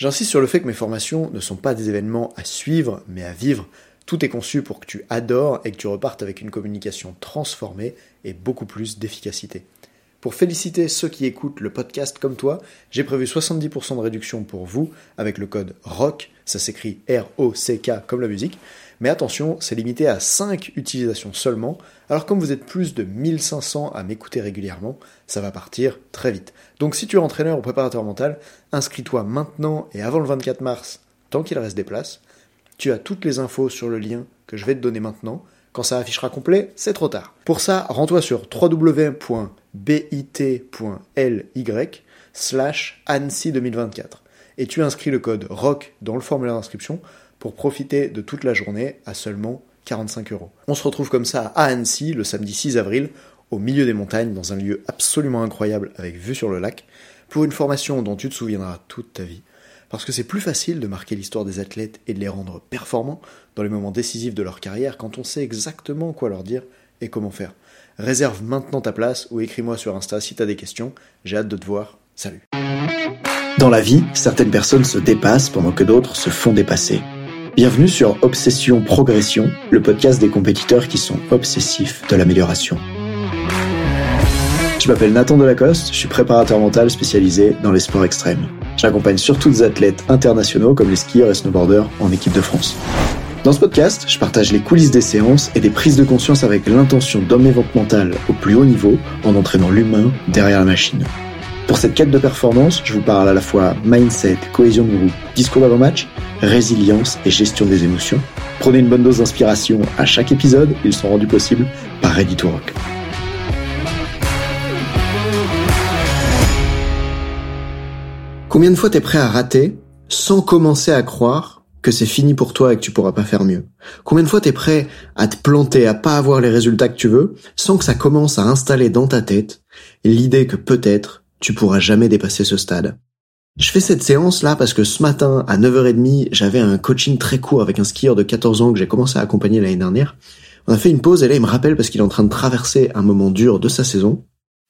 J'insiste sur le fait que mes formations ne sont pas des événements à suivre, mais à vivre. Tout est conçu pour que tu adores et que tu repartes avec une communication transformée et beaucoup plus d'efficacité. Pour féliciter ceux qui écoutent le podcast comme toi, j'ai prévu 70% de réduction pour vous avec le code ROCK, ça s'écrit R-O-C-K comme la musique, mais attention, c'est limité à 5 utilisations seulement, alors comme vous êtes plus de 1500 à m'écouter régulièrement, ça va partir très vite. Donc si tu es entraîneur ou préparateur mental, inscris-toi maintenant et avant le 24 mars, tant qu'il reste des places. Tu as toutes les infos sur le lien que je vais te donner maintenant. Quand ça affichera complet, c'est trop tard. Pour ça, rends-toi sur www.bit.ly slash ANSI 2024 et tu inscris le code ROC dans le formulaire d'inscription pour profiter de toute la journée à seulement 45 euros. On se retrouve comme ça à Annecy le samedi 6 avril, au milieu des montagnes, dans un lieu absolument incroyable avec vue sur le lac, pour une formation dont tu te souviendras toute ta vie. Parce que c'est plus facile de marquer l'histoire des athlètes et de les rendre performants dans les moments décisifs de leur carrière quand on sait exactement quoi leur dire et comment faire. Réserve maintenant ta place ou écris-moi sur Insta si t'as des questions. J'ai hâte de te voir. Salut. Dans la vie, certaines personnes se dépassent pendant que d'autres se font dépasser. Bienvenue sur Obsession Progression, le podcast des compétiteurs qui sont obsessifs de l'amélioration. Je m'appelle Nathan Delacoste, je suis préparateur mental spécialisé dans les sports extrêmes. J'accompagne surtout des athlètes internationaux comme les skieurs et snowboarders en équipe de France. Dans ce podcast, je partage les coulisses des séances et des prises de conscience avec l'intention votre mental au plus haut niveau en entraînant l'humain derrière la machine. Pour cette quête de performance, je vous parle à la fois mindset, cohésion de groupe, discours d'avant-match, résilience et gestion des émotions. Prenez une bonne dose d'inspiration à chaque épisode, ils sont rendus possibles par Ready to Rock. Combien de fois t'es prêt à rater sans commencer à croire que c'est fini pour toi et que tu pourras pas faire mieux? Combien de fois t'es prêt à te planter, à pas avoir les résultats que tu veux, sans que ça commence à installer dans ta tête l'idée que peut-être tu pourras jamais dépasser ce stade? Je fais cette séance là parce que ce matin à 9h30, j'avais un coaching très court avec un skieur de 14 ans que j'ai commencé à accompagner l'année dernière. On a fait une pause et là il me rappelle parce qu'il est en train de traverser un moment dur de sa saison.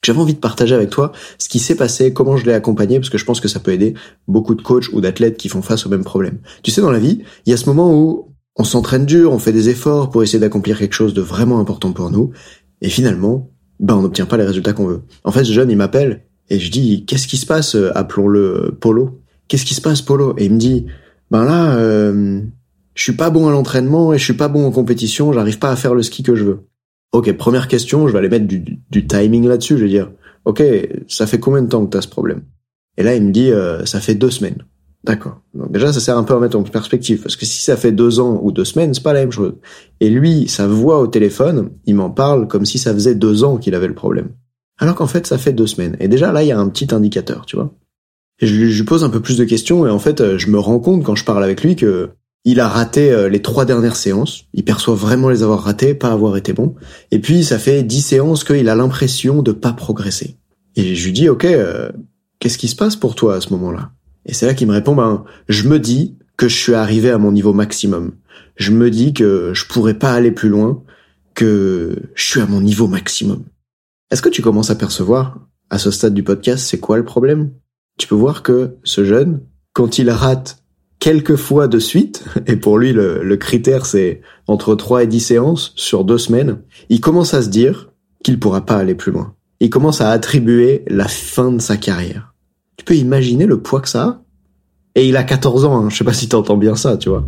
J'avais envie de partager avec toi ce qui s'est passé, comment je l'ai accompagné, parce que je pense que ça peut aider beaucoup de coachs ou d'athlètes qui font face au même problème. Tu sais, dans la vie, il y a ce moment où on s'entraîne dur, on fait des efforts pour essayer d'accomplir quelque chose de vraiment important pour nous, et finalement, ben on n'obtient pas les résultats qu'on veut. En fait, ce jeune, il m'appelle, et je dis, qu'est-ce qui se passe, euh, appelons-le Polo? Qu'est-ce qui se passe, Polo? Et il me dit, ben là, euh, je suis pas bon à l'entraînement et je suis pas bon en compétition, j'arrive pas à faire le ski que je veux. Ok, première question, je vais aller mettre du, timing là-dessus, je vais dire, ok, ça fait combien de temps que tu ce problème? Et là, il me dit, ça fait deux semaines. D'accord. Donc déjà, ça sert un peu à mettre en perspective, parce que si ça fait deux ans ou deux semaines, c'est pas la même chose. Et lui, sa voix au téléphone, il m'en parle comme si ça faisait deux ans qu'il avait le problème alors qu'en fait ça fait deux semaines. Et déjà là, il y a un petit indicateur, tu vois. Et je lui, pose un peu plus de questions et en fait, euh, je me rends compte quand je parle avec lui que il a raté euh, les trois dernières séances. Il perçoit vraiment les avoir ratées, pas avoir été bon. Et puis ça fait dix séances qu'il a l'impression de pas progresser. Et je lui dis, ok, euh, qu'est-ce qui se passe pour toi à ce moment-là? Et c'est là qu'il me répond, ben, je me dis que je suis arrivé à mon niveau maximum. Je me dis que je pourrais pas aller plus loin, que je suis à mon niveau maximum. Est-ce que tu commences à percevoir, à ce stade du podcast, c'est quoi le problème? Tu peux voir que ce jeune, quand il rate quelques fois de suite, et pour lui le, critère c'est entre 3 et 10 séances sur deux semaines, il commence à se dire qu'il pourra pas aller plus loin. Il commence à attribuer la fin de sa carrière. Tu peux imaginer le poids que ça a? Et il a 14 ans, hein. je sais pas si t'entends bien ça, tu vois.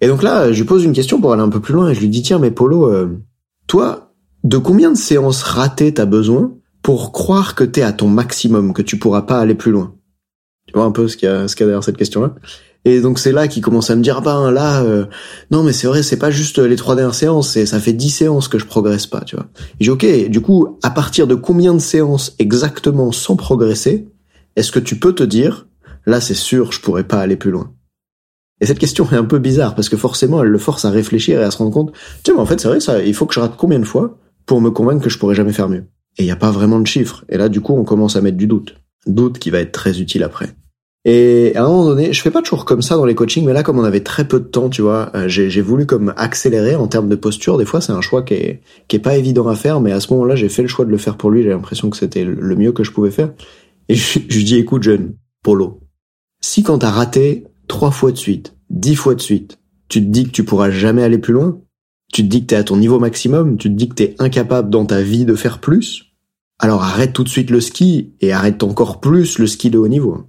Et donc là, je lui pose une question pour aller un peu plus loin et je lui dis tiens mais Polo, euh, toi, de combien de séances ratées t'as besoin pour croire que t'es à ton maximum, que tu pourras pas aller plus loin? Tu vois un peu ce qu'il y ce qu'il y a derrière cette question-là? Et donc c'est là qu'il commence à me dire ah ben là euh, non mais c'est vrai c'est pas juste les trois dernières séances c'est ça fait dix séances que je progresse pas tu vois. Et j'ai ok du coup à partir de combien de séances exactement sans progresser est-ce que tu peux te dire là c'est sûr je pourrais pas aller plus loin? Et cette question est un peu bizarre parce que forcément, elle le force à réfléchir et à se rendre compte, tiens, mais en fait, c'est vrai, ça, il faut que je rate combien de fois pour me convaincre que je pourrais jamais faire mieux? Et il n'y a pas vraiment de chiffres. Et là, du coup, on commence à mettre du doute. Doute qui va être très utile après. Et à un moment donné, je fais pas toujours comme ça dans les coachings, mais là, comme on avait très peu de temps, tu vois, euh, j'ai voulu comme accélérer en termes de posture. Des fois, c'est un choix qui est, pas évident à faire, mais à ce moment-là, j'ai fait le choix de le faire pour lui. J'ai l'impression que c'était le mieux que je pouvais faire. Et je, je dis, écoute, jeune, Polo, si quand t'as raté trois fois de suite, dix fois de suite, tu te dis que tu pourras jamais aller plus loin, tu te dis que t'es à ton niveau maximum, tu te dis que t'es incapable dans ta vie de faire plus, alors arrête tout de suite le ski et arrête encore plus le ski de haut niveau.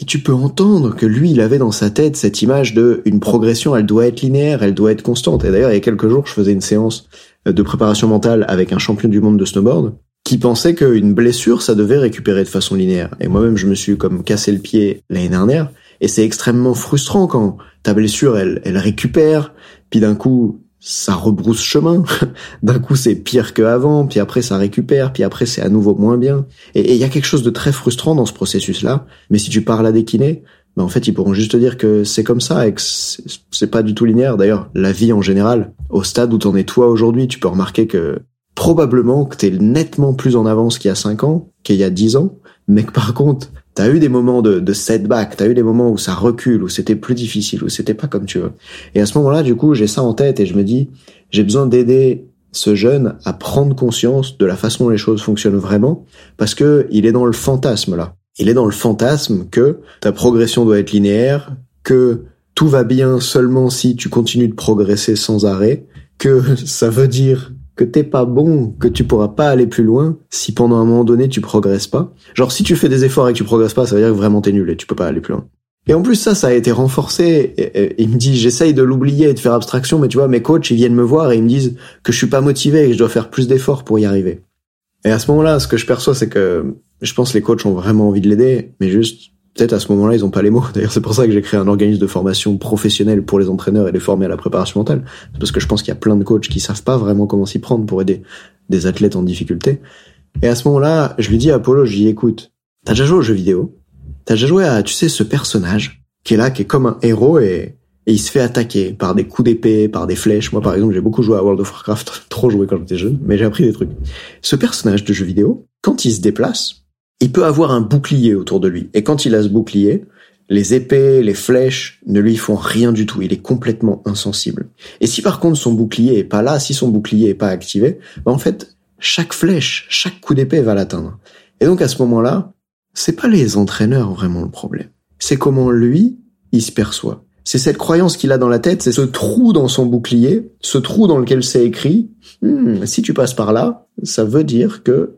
Et tu peux entendre que lui, il avait dans sa tête cette image de une progression, elle doit être linéaire, elle doit être constante. Et d'ailleurs, il y a quelques jours, je faisais une séance de préparation mentale avec un champion du monde de snowboard qui pensait qu'une blessure, ça devait récupérer de façon linéaire. Et moi-même, je me suis comme cassé le pied l'année dernière. Et c'est extrêmement frustrant quand ta blessure, elle, elle récupère, puis d'un coup, ça rebrousse chemin. D'un coup, c'est pire qu'avant, puis après, ça récupère, puis après, c'est à nouveau moins bien. Et il y a quelque chose de très frustrant dans ce processus-là. Mais si tu parles à des kinés, ben en fait, ils pourront juste te dire que c'est comme ça et que c'est pas du tout linéaire. D'ailleurs, la vie en général, au stade où t'en es toi aujourd'hui, tu peux remarquer que probablement que t'es nettement plus en avance qu'il y a 5 ans, qu'il y a 10 ans, mais que par contre, T'as eu des moments de, de setback, t'as eu des moments où ça recule, où c'était plus difficile, où c'était pas comme tu veux. Et à ce moment-là, du coup, j'ai ça en tête et je me dis, j'ai besoin d'aider ce jeune à prendre conscience de la façon dont les choses fonctionnent vraiment, parce que il est dans le fantasme là. Il est dans le fantasme que ta progression doit être linéaire, que tout va bien seulement si tu continues de progresser sans arrêt, que ça veut dire que t'es pas bon, que tu pourras pas aller plus loin si pendant un moment donné tu progresses pas. Genre si tu fais des efforts et que tu progresses pas, ça veut dire que vraiment t'es nul et tu peux pas aller plus loin. Et en plus ça, ça a été renforcé. il me dit, j'essaye de l'oublier et de faire abstraction, mais tu vois, mes coachs, ils viennent me voir et ils me disent que je suis pas motivé et que je dois faire plus d'efforts pour y arriver. Et à ce moment-là, ce que je perçois, c'est que je pense que les coachs ont vraiment envie de l'aider, mais juste peut-être à ce moment-là, ils ont pas les mots. D'ailleurs, c'est pour ça que j'ai créé un organisme de formation professionnelle pour les entraîneurs et les former à la préparation mentale. C'est parce que je pense qu'il y a plein de coachs qui savent pas vraiment comment s'y prendre pour aider des athlètes en difficulté. Et à ce moment-là, je lui dis à Apollo, je lui dis, écoute, t'as déjà joué aux jeux vidéo? T'as déjà joué à, tu sais, ce personnage qui est là, qui est comme un héros et il se fait attaquer par des coups d'épée, par des flèches. Moi, par exemple, j'ai beaucoup joué à World of Warcraft, trop joué quand j'étais jeune, mais j'ai appris des trucs. Ce personnage de jeu vidéo, quand il se déplace, il peut avoir un bouclier autour de lui. Et quand il a ce bouclier, les épées, les flèches ne lui font rien du tout. Il est complètement insensible. Et si par contre son bouclier est pas là, si son bouclier est pas activé, ben en fait, chaque flèche, chaque coup d'épée va l'atteindre. Et donc à ce moment-là, c'est pas les entraîneurs vraiment le problème. C'est comment lui, il se perçoit. C'est cette croyance qu'il a dans la tête, c'est ce trou dans son bouclier, ce trou dans lequel c'est écrit, hmm, si tu passes par là, ça veut dire que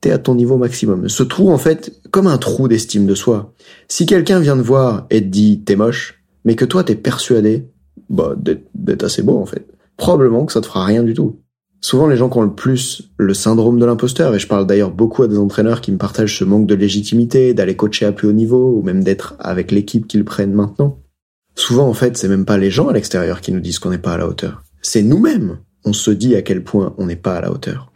t'es à ton niveau maximum. Ce trou, en fait, comme un trou d'estime de soi. Si quelqu'un vient te voir et te dit t'es moche, mais que toi t'es persuadé, bah, d'être assez beau, en fait, probablement que ça te fera rien du tout. Souvent, les gens qui ont le plus le syndrome de l'imposteur, et je parle d'ailleurs beaucoup à des entraîneurs qui me partagent ce manque de légitimité, d'aller coacher à plus haut niveau, ou même d'être avec l'équipe qu'ils prennent maintenant. Souvent, en fait, c'est même pas les gens à l'extérieur qui nous disent qu'on n'est pas à la hauteur. C'est nous-mêmes. On se dit à quel point on n'est pas à la hauteur.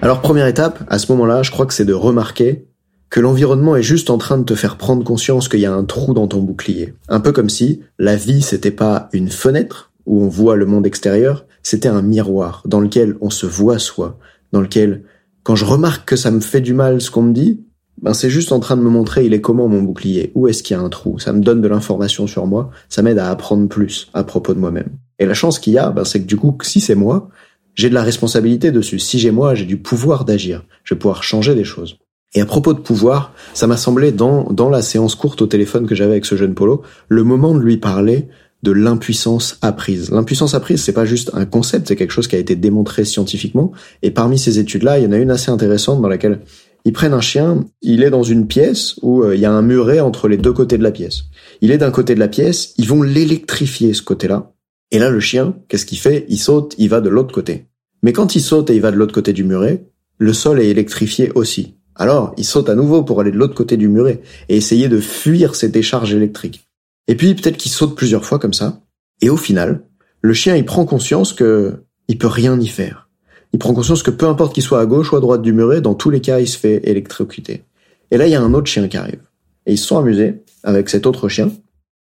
Alors première étape, à ce moment-là, je crois que c'est de remarquer que l'environnement est juste en train de te faire prendre conscience qu'il y a un trou dans ton bouclier. Un peu comme si la vie c'était pas une fenêtre où on voit le monde extérieur, c'était un miroir dans lequel on se voit soi, dans lequel quand je remarque que ça me fait du mal ce qu'on me dit, ben c'est juste en train de me montrer il est comment mon bouclier, où est-ce qu'il y a un trou, ça me donne de l'information sur moi, ça m'aide à apprendre plus à propos de moi-même. Et la chance qu'il y a, ben c'est que du coup, si c'est moi, j'ai de la responsabilité dessus. Si j'ai moi, j'ai du pouvoir d'agir. Je vais pouvoir changer des choses. Et à propos de pouvoir, ça m'a semblé dans, dans la séance courte au téléphone que j'avais avec ce jeune Polo, le moment de lui parler de l'impuissance apprise. L'impuissance apprise, c'est pas juste un concept, c'est quelque chose qui a été démontré scientifiquement. Et parmi ces études-là, il y en a une assez intéressante dans laquelle ils prennent un chien, il est dans une pièce où euh, il y a un muret entre les deux côtés de la pièce. Il est d'un côté de la pièce, ils vont l'électrifier ce côté-là. Et là, le chien, qu'est-ce qu'il fait? Il saute, il va de l'autre côté. Mais quand il saute et il va de l'autre côté du muret, le sol est électrifié aussi. Alors, il saute à nouveau pour aller de l'autre côté du muret et essayer de fuir ces décharges électriques. Et puis, peut-être qu'il saute plusieurs fois comme ça. Et au final, le chien, il prend conscience que il peut rien y faire. Il prend conscience que peu importe qu'il soit à gauche ou à droite du muret, dans tous les cas, il se fait électrocuter. Et là, il y a un autre chien qui arrive. Et ils se sont amusés avec cet autre chien.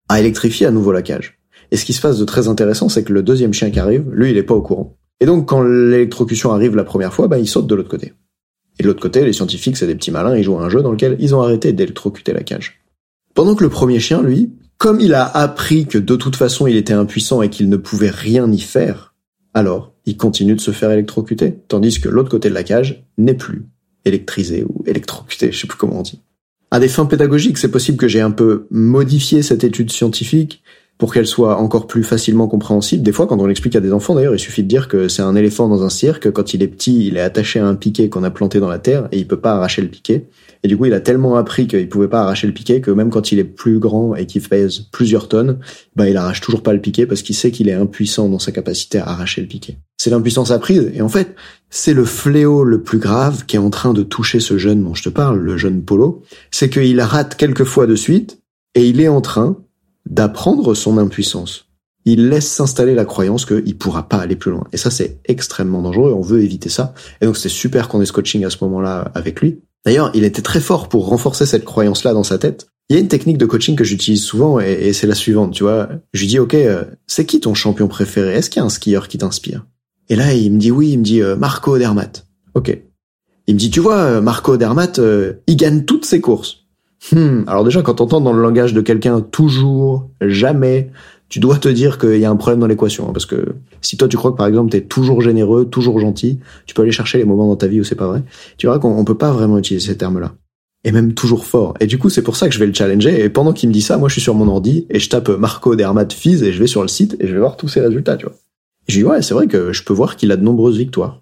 à électrifier à nouveau la cage. Et ce qui se passe de très intéressant, c'est que le deuxième chien qui arrive, lui, il est pas au courant. Et donc, quand l'électrocution arrive la première fois, bah, il saute de l'autre côté. Et de l'autre côté, les scientifiques, c'est des petits malins, ils jouent à un jeu dans lequel ils ont arrêté d'électrocuter la cage. Pendant que le premier chien, lui, comme il a appris que de toute façon il était impuissant et qu'il ne pouvait rien y faire, alors il continue de se faire électrocuter, tandis que l'autre côté de la cage n'est plus électrisé ou électrocuté, je sais plus comment on dit. À des fins pédagogiques, c'est possible que j'ai un peu modifié cette étude scientifique pour qu'elle soit encore plus facilement compréhensible. Des fois, quand on l'explique à des enfants, d'ailleurs, il suffit de dire que c'est un éléphant dans un cirque. Quand il est petit, il est attaché à un piquet qu'on a planté dans la terre et il peut pas arracher le piquet. Et du coup, il a tellement appris qu'il pouvait pas arracher le piquet que même quand il est plus grand et qu'il pèse plusieurs tonnes, bah, il arrache toujours pas le piquet parce qu'il sait qu'il est impuissant dans sa capacité à arracher le piquet. C'est l'impuissance apprise. Et en fait, c'est le fléau le plus grave qui est en train de toucher ce jeune dont je te parle, le jeune Polo. C'est qu'il rate quelques fois de suite et il est en train d'apprendre son impuissance. Il laisse s'installer la croyance qu'il pourra pas aller plus loin. Et ça, c'est extrêmement dangereux. On veut éviter ça. Et donc, c'est super qu'on ait ce coaching à ce moment-là avec lui. D'ailleurs, il était très fort pour renforcer cette croyance-là dans sa tête. Il y a une technique de coaching que j'utilise souvent et, c'est la suivante, tu vois. Je lui dis, OK, euh, c'est qui ton champion préféré? Est-ce qu'il y a un skieur qui t'inspire? Et là, il me dit oui, il me dit euh, Marco Dermat. OK. Il me dit, tu vois, euh, Marco Dermat, il gagne toutes ses courses. Hmm. Alors déjà, quand t'entends dans le langage de quelqu'un toujours, jamais, tu dois te dire qu'il y a un problème dans l'équation. Hein, parce que si toi tu crois que par exemple t'es toujours généreux, toujours gentil, tu peux aller chercher les moments dans ta vie où c'est pas vrai. Tu verras qu'on peut pas vraiment utiliser ces termes-là. Et même toujours fort. Et du coup, c'est pour ça que je vais le challenger. Et pendant qu'il me dit ça, moi je suis sur mon ordi et je tape Marco Dermat Fizz et je vais sur le site et je vais voir tous ses résultats, tu vois. Je dis ouais, c'est vrai que je peux voir qu'il a de nombreuses victoires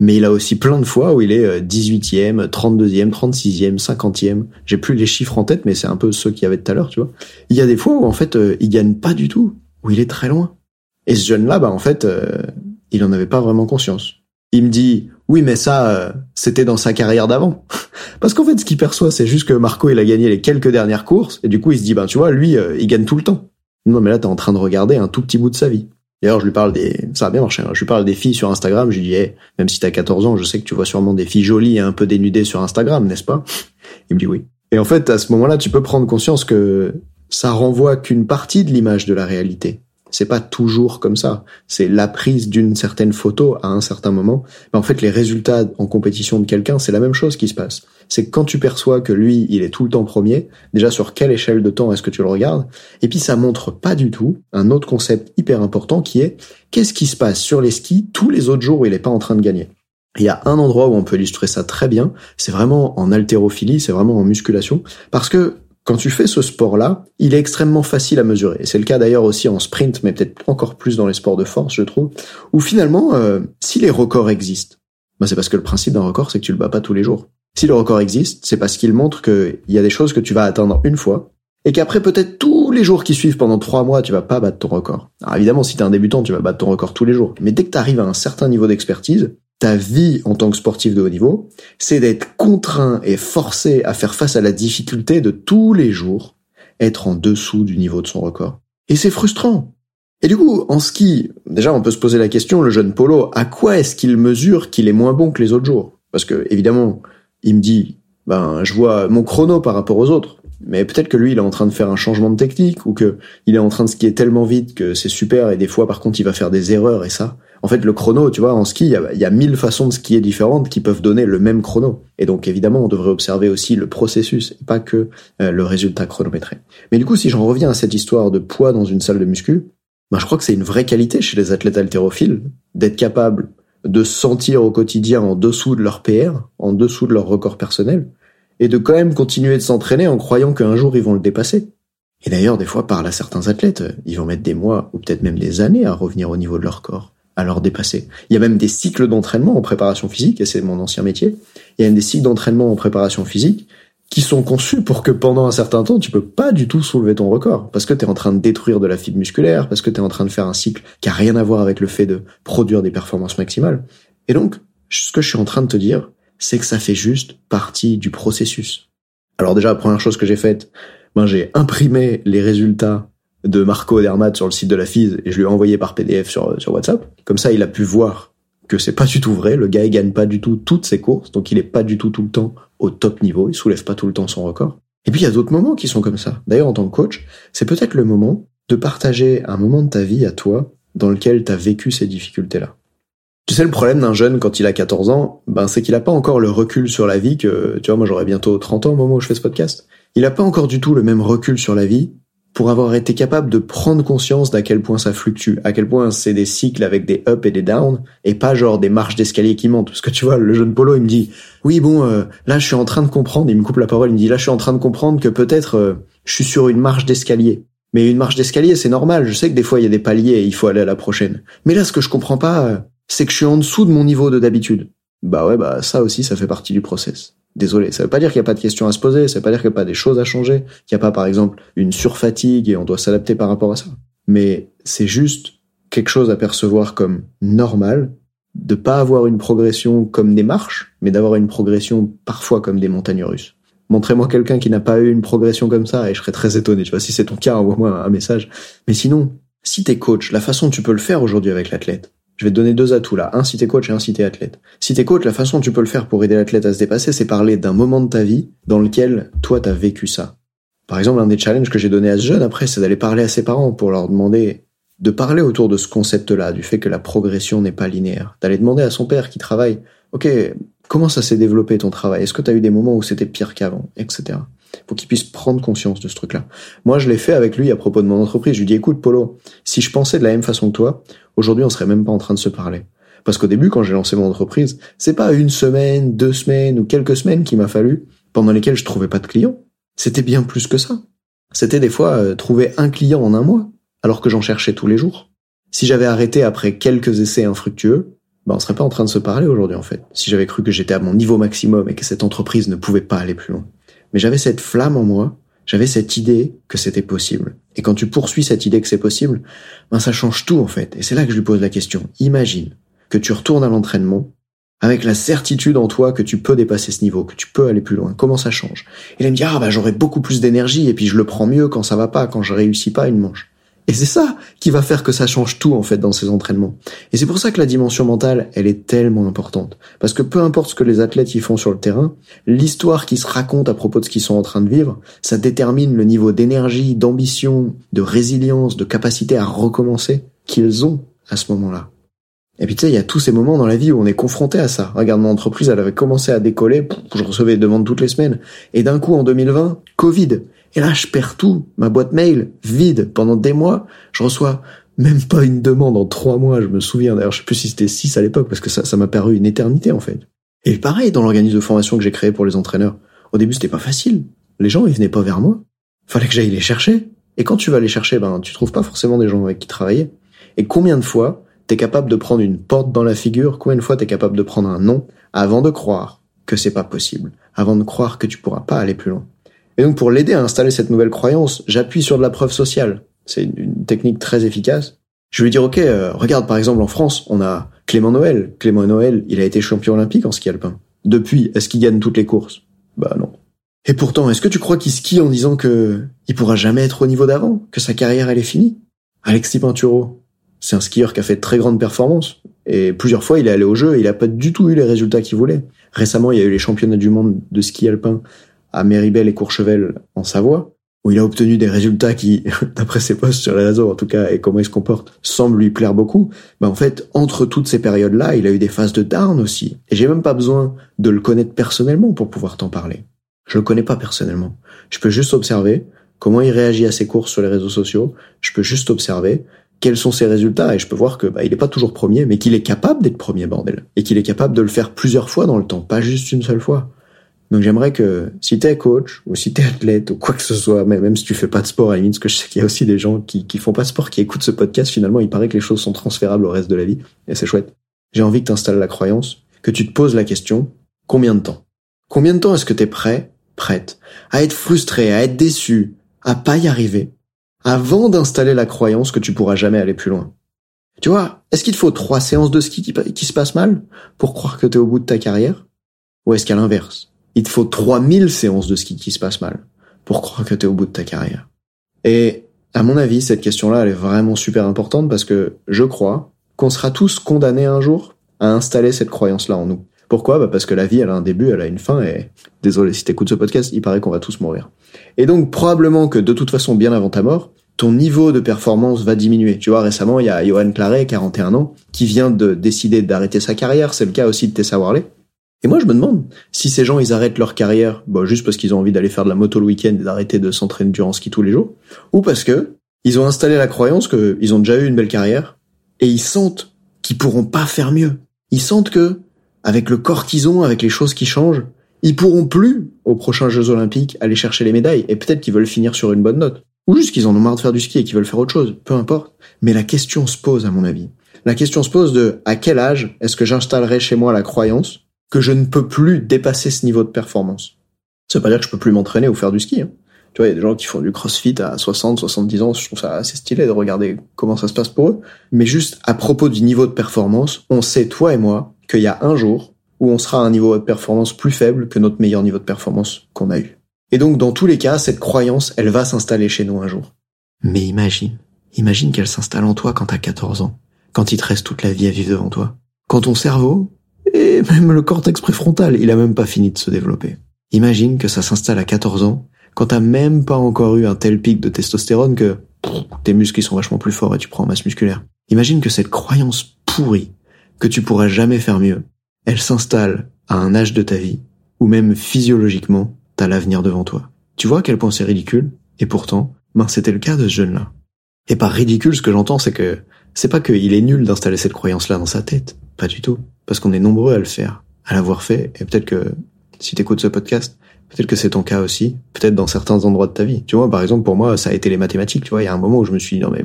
mais il a aussi plein de fois où il est 18e, 32e, 36e, 50e. J'ai plus les chiffres en tête, mais c'est un peu ceux qu'il y avait tout à l'heure, tu vois. Il y a des fois où en fait euh, il gagne pas du tout, où il est très loin. Et ce jeune-là, bah en fait, euh, il en avait pas vraiment conscience. Il me dit oui, mais ça, euh, c'était dans sa carrière d'avant. Parce qu'en fait, ce qu'il perçoit, c'est juste que Marco, il a gagné les quelques dernières courses, et du coup, il se dit, ben tu vois, lui, il gagne tout le temps. Non, mais là, t'es en train de regarder un tout petit bout de sa vie. D'ailleurs, je lui parle des, ça a bien marché, hein. je lui parle des filles sur Instagram, je lui dis, même si t'as 14 ans, je sais que tu vois sûrement des filles jolies et un peu dénudées sur Instagram, n'est-ce pas? Il me dit oui. Et en fait, à ce moment-là, tu peux prendre conscience que ça renvoie qu'une partie de l'image de la réalité. C'est pas toujours comme ça. C'est la prise d'une certaine photo à un certain moment. Mais en fait, les résultats en compétition de quelqu'un, c'est la même chose qui se passe. C'est quand tu perçois que lui, il est tout le temps premier, déjà sur quelle échelle de temps est-ce que tu le regardes, et puis ça montre pas du tout un autre concept hyper important qui est qu'est-ce qui se passe sur les skis tous les autres jours où il est pas en train de gagner? Il y a un endroit où on peut illustrer ça très bien, c'est vraiment en haltérophilie, c'est vraiment en musculation, parce que quand tu fais ce sport-là, il est extrêmement facile à mesurer. C'est le cas d'ailleurs aussi en sprint, mais peut-être encore plus dans les sports de force, je trouve, où finalement, euh, si les records existent, bah c'est parce que le principe d'un record, c'est que tu le bats pas tous les jours. Si le record existe, c'est parce qu'il montre qu'il y a des choses que tu vas atteindre une fois, et qu'après peut-être tous les jours qui suivent pendant trois mois, tu vas pas battre ton record. Alors évidemment, si t'es un débutant, tu vas battre ton record tous les jours. Mais dès que tu arrives à un certain niveau d'expertise, ta vie en tant que sportif de haut niveau, c'est d'être contraint et forcé à faire face à la difficulté de tous les jours être en dessous du niveau de son record. Et c'est frustrant. Et du coup, en ski, déjà on peut se poser la question, le jeune Polo, à quoi est-ce qu'il mesure qu'il est moins bon que les autres jours? Parce que évidemment, il me dit, ben je vois mon chrono par rapport aux autres, mais peut-être que lui il est en train de faire un changement de technique ou que il est en train de skier tellement vite que c'est super et des fois par contre il va faire des erreurs et ça, en fait, le chrono, tu vois, en ski, il y, a, mille façons de skier différentes qui peuvent donner le même chrono. Et donc, évidemment, on devrait observer aussi le processus et pas que euh, le résultat chronométré. Mais du coup, si j'en reviens à cette histoire de poids dans une salle de muscu, ben, je crois que c'est une vraie qualité chez les athlètes haltérophiles d'être capable de se sentir au quotidien en dessous de leur PR, en dessous de leur record personnel, et de quand même continuer de s'entraîner en croyant qu'un jour ils vont le dépasser. Et d'ailleurs, des fois, par là, certains athlètes, ils vont mettre des mois ou peut-être même des années à revenir au niveau de leur corps à leur dépasser. Il y a même des cycles d'entraînement en préparation physique, et c'est mon ancien métier. Il y a même des cycles d'entraînement en préparation physique qui sont conçus pour que pendant un certain temps, tu peux pas du tout soulever ton record. Parce que tu es en train de détruire de la fibre musculaire, parce que tu es en train de faire un cycle qui a rien à voir avec le fait de produire des performances maximales. Et donc, ce que je suis en train de te dire, c'est que ça fait juste partie du processus. Alors déjà, la première chose que j'ai faite, ben, j'ai imprimé les résultats de Marco Dermat sur le site de la FIS et je lui ai envoyé par PDF sur, sur WhatsApp. Comme ça, il a pu voir que c'est pas du tout vrai. Le gars, il gagne pas du tout toutes ses courses, donc il est pas du tout tout le temps au top niveau. Il soulève pas tout le temps son record. Et puis il y a d'autres moments qui sont comme ça. D'ailleurs, en tant que coach, c'est peut-être le moment de partager un moment de ta vie à toi dans lequel tu as vécu ces difficultés-là. Tu sais, le problème d'un jeune quand il a 14 ans, ben, c'est qu'il n'a pas encore le recul sur la vie que, tu vois, moi j'aurais bientôt 30 ans au moment où je fais ce podcast. Il n'a pas encore du tout le même recul sur la vie pour avoir été capable de prendre conscience d'à quel point ça fluctue, à quel point c'est des cycles avec des ups et des downs, et pas genre des marches d'escalier qui montent. Parce que tu vois, le jeune Polo, il me dit, oui bon, euh, là je suis en train de comprendre, il me coupe la parole, il me dit, là je suis en train de comprendre que peut-être euh, je suis sur une marche d'escalier. Mais une marche d'escalier, c'est normal, je sais que des fois il y a des paliers et il faut aller à la prochaine. Mais là, ce que je comprends pas, euh, c'est que je suis en dessous de mon niveau de d'habitude. Bah ouais, bah ça aussi, ça fait partie du process. Désolé, ça veut pas dire qu'il n'y a pas de questions à se poser, ça veut pas dire qu'il n'y a pas des choses à changer, qu'il n'y a pas par exemple une surfatigue et on doit s'adapter par rapport à ça. Mais c'est juste quelque chose à percevoir comme normal, de pas avoir une progression comme des marches, mais d'avoir une progression parfois comme des montagnes russes. Montrez-moi quelqu'un qui n'a pas eu une progression comme ça et je serais très étonné. Tu vois, si c'est ton cas, envoie-moi un message. Mais sinon, si t'es coach, la façon dont tu peux le faire aujourd'hui avec l'athlète, je vais te donner deux atouts là, un si t'es coach et un si t'es athlète. Si t'es coach, la façon dont tu peux le faire pour aider l'athlète à se dépasser, c'est parler d'un moment de ta vie dans lequel toi t'as vécu ça. Par exemple, un des challenges que j'ai donné à ce jeune après, c'est d'aller parler à ses parents pour leur demander de parler autour de ce concept-là, du fait que la progression n'est pas linéaire. D'aller demander à son père qui travaille, ok, comment ça s'est développé ton travail? Est-ce que tu eu des moments où c'était pire qu'avant, etc. Pour qu'il puisse prendre conscience de ce truc-là. Moi, je l'ai fait avec lui à propos de mon entreprise. Je lui dis, écoute, Polo, si je pensais de la même façon que toi, aujourd'hui, on serait même pas en train de se parler. Parce qu'au début, quand j'ai lancé mon entreprise, c'est pas une semaine, deux semaines ou quelques semaines qu'il m'a fallu pendant lesquelles je trouvais pas de clients. C'était bien plus que ça. C'était des fois euh, trouver un client en un mois, alors que j'en cherchais tous les jours. Si j'avais arrêté après quelques essais infructueux, ben on serait pas en train de se parler aujourd'hui en fait. Si j'avais cru que j'étais à mon niveau maximum et que cette entreprise ne pouvait pas aller plus loin. Mais j'avais cette flamme en moi, j'avais cette idée que c'était possible. Et quand tu poursuis cette idée que c'est possible, ben ça change tout en fait. Et c'est là que je lui pose la question. Imagine que tu retournes à l'entraînement avec la certitude en toi que tu peux dépasser ce niveau, que tu peux aller plus loin. Comment ça change? Il me dit ah bah j'aurai beaucoup plus d'énergie et puis je le prends mieux quand ça va pas, quand je réussis pas une manche. Et c'est ça qui va faire que ça change tout en fait dans ces entraînements. Et c'est pour ça que la dimension mentale, elle est tellement importante. Parce que peu importe ce que les athlètes y font sur le terrain, l'histoire qui se raconte à propos de ce qu'ils sont en train de vivre, ça détermine le niveau d'énergie, d'ambition, de résilience, de capacité à recommencer qu'ils ont à ce moment-là. Et puis tu sais, il y a tous ces moments dans la vie où on est confronté à ça. Regarde, mon entreprise, elle avait commencé à décoller, je recevais des demandes toutes les semaines. Et d'un coup, en 2020, Covid. Et là, je perds tout. Ma boîte mail, vide. Pendant des mois, je reçois même pas une demande en trois mois. Je me souviens, d'ailleurs, je sais plus si c'était six à l'époque, parce que ça, m'a paru une éternité, en fait. Et pareil, dans l'organisme de formation que j'ai créé pour les entraîneurs. Au début, c'était pas facile. Les gens, ils venaient pas vers moi. Fallait que j'aille les chercher. Et quand tu vas les chercher, ben, tu trouves pas forcément des gens avec qui travailler. Et combien de fois, t'es capable de prendre une porte dans la figure, combien de fois t'es capable de prendre un nom avant de croire que c'est pas possible, avant de croire que tu pourras pas aller plus loin? Et donc pour l'aider à installer cette nouvelle croyance, j'appuie sur de la preuve sociale. C'est une technique très efficace. Je lui dire, ok, euh, regarde par exemple en France, on a Clément Noël. Clément Noël, il a été champion olympique en ski alpin. Depuis, est-ce qu'il gagne toutes les courses? Bah non. Et pourtant, est-ce que tu crois qu'il skie en disant que il pourra jamais être au niveau d'avant, que sa carrière elle est finie? Alexis Pinturo, c'est un skieur qui a fait de très grandes performances et plusieurs fois il est allé au jeu et il a pas du tout eu les résultats qu'il voulait. Récemment, il y a eu les championnats du monde de ski alpin à Méribel et Courchevel en Savoie, où il a obtenu des résultats qui, d'après ses posts sur les réseaux en tout cas, et comment il se comporte, semblent lui plaire beaucoup. Ben en fait, entre toutes ces périodes-là, il a eu des phases de down aussi. Et j'ai même pas besoin de le connaître personnellement pour pouvoir t'en parler. Je le connais pas personnellement. Je peux juste observer comment il réagit à ses courses sur les réseaux sociaux. Je peux juste observer quels sont ses résultats et je peux voir que bah, il est pas toujours premier, mais qu'il est capable d'être premier bordel et qu'il est capable de le faire plusieurs fois dans le temps, pas juste une seule fois. Donc j'aimerais que si t'es coach ou si t'es athlète ou quoi que ce soit, même, si tu fais pas de sport, à la parce que je sais qu'il y a aussi des gens qui, qui font pas de sport, qui écoutent ce podcast, finalement, il paraît que les choses sont transférables au reste de la vie, et c'est chouette. J'ai envie que t'installes la croyance, que tu te poses la question, combien de temps? Combien de temps est-ce que t'es prêt, prête, à être frustré, à être déçu, à pas y arriver, avant d'installer la croyance que tu pourras jamais aller plus loin? Tu vois, est-ce qu'il te faut trois séances de ski qui, qui se passent mal pour croire que t'es au bout de ta carrière? Ou est-ce qu'à l'inverse il te faut 3000 séances de ski qui se passent mal pour croire que t'es au bout de ta carrière. Et à mon avis, cette question-là, elle est vraiment super importante parce que je crois qu'on sera tous condamnés un jour à installer cette croyance-là en nous. Pourquoi? Bah Parce que la vie, elle a un début, elle a une fin, et désolé si t'écoutes ce podcast, il paraît qu'on va tous mourir. Et donc probablement que de toute façon, bien avant ta mort, ton niveau de performance va diminuer. Tu vois, récemment, il y a Johan Claret, 41 ans, qui vient de décider d'arrêter sa carrière. C'est le cas aussi de Tessa Worley. Et moi, je me demande si ces gens, ils arrêtent leur carrière, bah, juste parce qu'ils ont envie d'aller faire de la moto le week-end et d'arrêter de s'entraîner durant ski tous les jours, ou parce que ils ont installé la croyance qu'ils ont déjà eu une belle carrière et ils sentent qu'ils pourront pas faire mieux. Ils sentent que, avec le corps qu'ils ont, avec les choses qui changent, ils pourront plus, aux prochains Jeux Olympiques, aller chercher les médailles et peut-être qu'ils veulent finir sur une bonne note. Ou juste qu'ils en ont marre de faire du ski et qu'ils veulent faire autre chose. Peu importe. Mais la question se pose, à mon avis. La question se pose de à quel âge est-ce que j'installerai chez moi la croyance que je ne peux plus dépasser ce niveau de performance. Ça veut pas dire que je peux plus m'entraîner ou faire du ski. Hein. Tu vois, il y a des gens qui font du crossfit à 60, 70 ans. Je trouve ça assez stylé de regarder comment ça se passe pour eux. Mais juste à propos du niveau de performance, on sait, toi et moi, qu'il y a un jour où on sera à un niveau de performance plus faible que notre meilleur niveau de performance qu'on a eu. Et donc, dans tous les cas, cette croyance, elle va s'installer chez nous un jour. Mais imagine, imagine qu'elle s'installe en toi quand t'as 14 ans, quand il te reste toute la vie à vivre devant toi. Quand ton cerveau, et même le cortex préfrontal, il a même pas fini de se développer. Imagine que ça s'installe à 14 ans, quand t'as même pas encore eu un tel pic de testostérone que tes muscles sont vachement plus forts et tu prends en masse musculaire. Imagine que cette croyance pourrie, que tu pourras jamais faire mieux, elle s'installe à un âge de ta vie, où même physiologiquement, t'as l'avenir devant toi. Tu vois à quel point c'est ridicule? Et pourtant, ben c'était le cas de ce jeune-là. Et par ridicule, ce que j'entends, c'est que c'est pas qu'il est nul d'installer cette croyance-là dans sa tête. Pas du tout. Parce qu'on est nombreux à le faire, à l'avoir fait. Et peut-être que, si t'écoutes ce podcast, peut-être que c'est ton cas aussi. Peut-être dans certains endroits de ta vie. Tu vois, par exemple, pour moi, ça a été les mathématiques. Tu vois, il y a un moment où je me suis dit, non mais,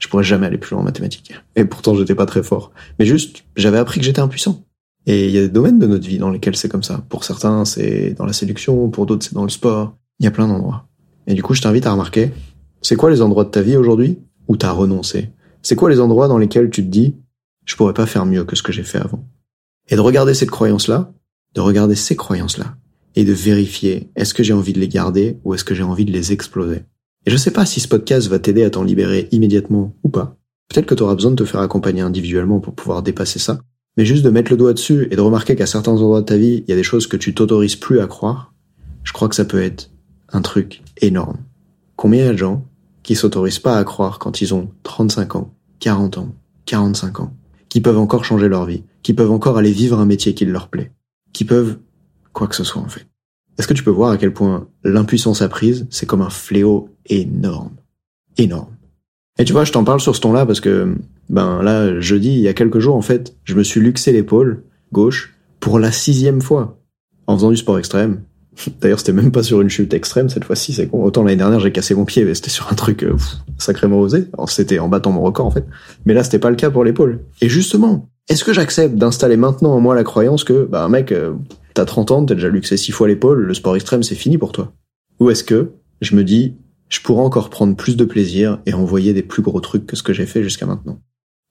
je pourrais jamais aller plus loin en mathématiques. Et pourtant, j'étais pas très fort. Mais juste, j'avais appris que j'étais impuissant. Et il y a des domaines de notre vie dans lesquels c'est comme ça. Pour certains, c'est dans la séduction, pour d'autres, c'est dans le sport. Il y a plein d'endroits. Et du coup, je t'invite à remarquer, c'est quoi les endroits de ta vie aujourd'hui où t'as renoncé? C'est quoi les endroits dans lesquels tu te dis, je pourrais pas faire mieux que ce que j'ai fait avant Et de regarder cette croyance-là, de regarder ces croyances-là, et de vérifier, est-ce que j'ai envie de les garder ou est-ce que j'ai envie de les exploser? Et je sais pas si ce podcast va t'aider à t'en libérer immédiatement ou pas. Peut-être que tu auras besoin de te faire accompagner individuellement pour pouvoir dépasser ça. Mais juste de mettre le doigt dessus et de remarquer qu'à certains endroits de ta vie, il y a des choses que tu t'autorises plus à croire, je crois que ça peut être un truc énorme. Combien y a de gens qui s'autorisent pas à croire quand ils ont 35 ans, 40 ans, 45 ans, qui peuvent encore changer leur vie, qui peuvent encore aller vivre un métier qui leur plaît, qui peuvent quoi que ce soit en fait. Est-ce que tu peux voir à quel point l'impuissance apprise, c'est comme un fléau énorme. Énorme. Et tu vois, je t'en parle sur ce ton-là parce que, ben là, jeudi, il y a quelques jours, en fait, je me suis luxé l'épaule gauche pour la sixième fois en faisant du sport extrême. D'ailleurs, c'était même pas sur une chute extrême cette fois-ci, c'est con. Autant l'année dernière, j'ai cassé mon pied, mais c'était sur un truc euh, sacrément osé. C'était en battant mon record, en fait. Mais là, c'était pas le cas pour l'épaule. Et justement, est-ce que j'accepte d'installer maintenant en moi la croyance que, bah, mec, euh, t'as 30 ans, t'as déjà luxé six fois l'épaule, le sport extrême, c'est fini pour toi? Ou est-ce que je me dis, je pourrais encore prendre plus de plaisir et envoyer des plus gros trucs que ce que j'ai fait jusqu'à maintenant?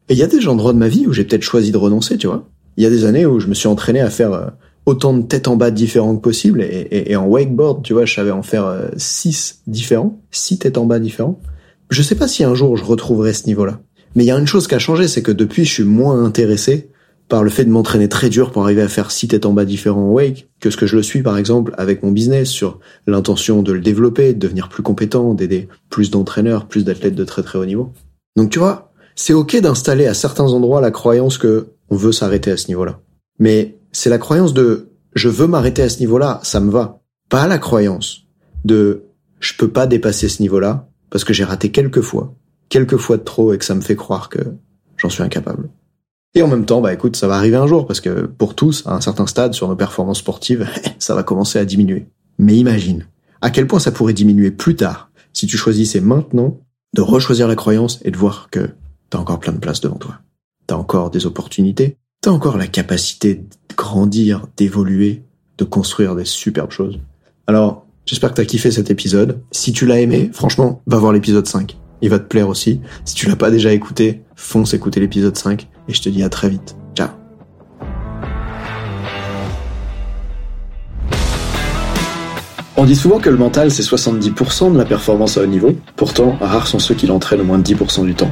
Et il y a des endroits de ma vie où j'ai peut-être choisi de renoncer, tu vois. Il y a des années où je me suis entraîné à faire euh, autant de têtes en bas différents que possible et, en wakeboard, tu vois, je savais en faire euh, six différents, six têtes en bas différents. Je sais pas si un jour je retrouverai ce niveau-là. Mais il y a une chose qui a changé, c'est que depuis je suis moins intéressé par le fait de m'entraîner très dur pour arriver à faire six têtes en bas différents en wake que ce que je le suis par exemple avec mon business sur l'intention de le développer, de devenir plus compétent, d'aider plus d'entraîneurs, plus d'athlètes de très très haut niveau. Donc tu vois, c'est ok d'installer à certains endroits la croyance que on veut s'arrêter à ce niveau-là. Mais c'est la croyance de je veux m'arrêter à ce niveau-là, ça me va. Pas la croyance de je peux pas dépasser ce niveau-là parce que j'ai raté quelques fois, quelques fois de trop et que ça me fait croire que j'en suis incapable. Et en même temps, bah écoute, ça va arriver un jour parce que pour tous, à un certain stade sur nos performances sportives, ça va commencer à diminuer. Mais imagine à quel point ça pourrait diminuer plus tard si tu choisissais maintenant de rechoisir la croyance et de voir que t'as encore plein de place devant toi. T'as encore des opportunités, t'as encore la capacité de grandir, d'évoluer, de construire des superbes choses. Alors, j'espère que t'as kiffé cet épisode. Si tu l'as aimé, franchement, va voir l'épisode 5 il va te plaire aussi. Si tu l'as pas déjà écouté, fonce écouter l'épisode 5 et je te dis à très vite. Ciao. On dit souvent que le mental c'est 70% de la performance à haut niveau, pourtant rares sont ceux qui l'entraînent au moins 10% du temps.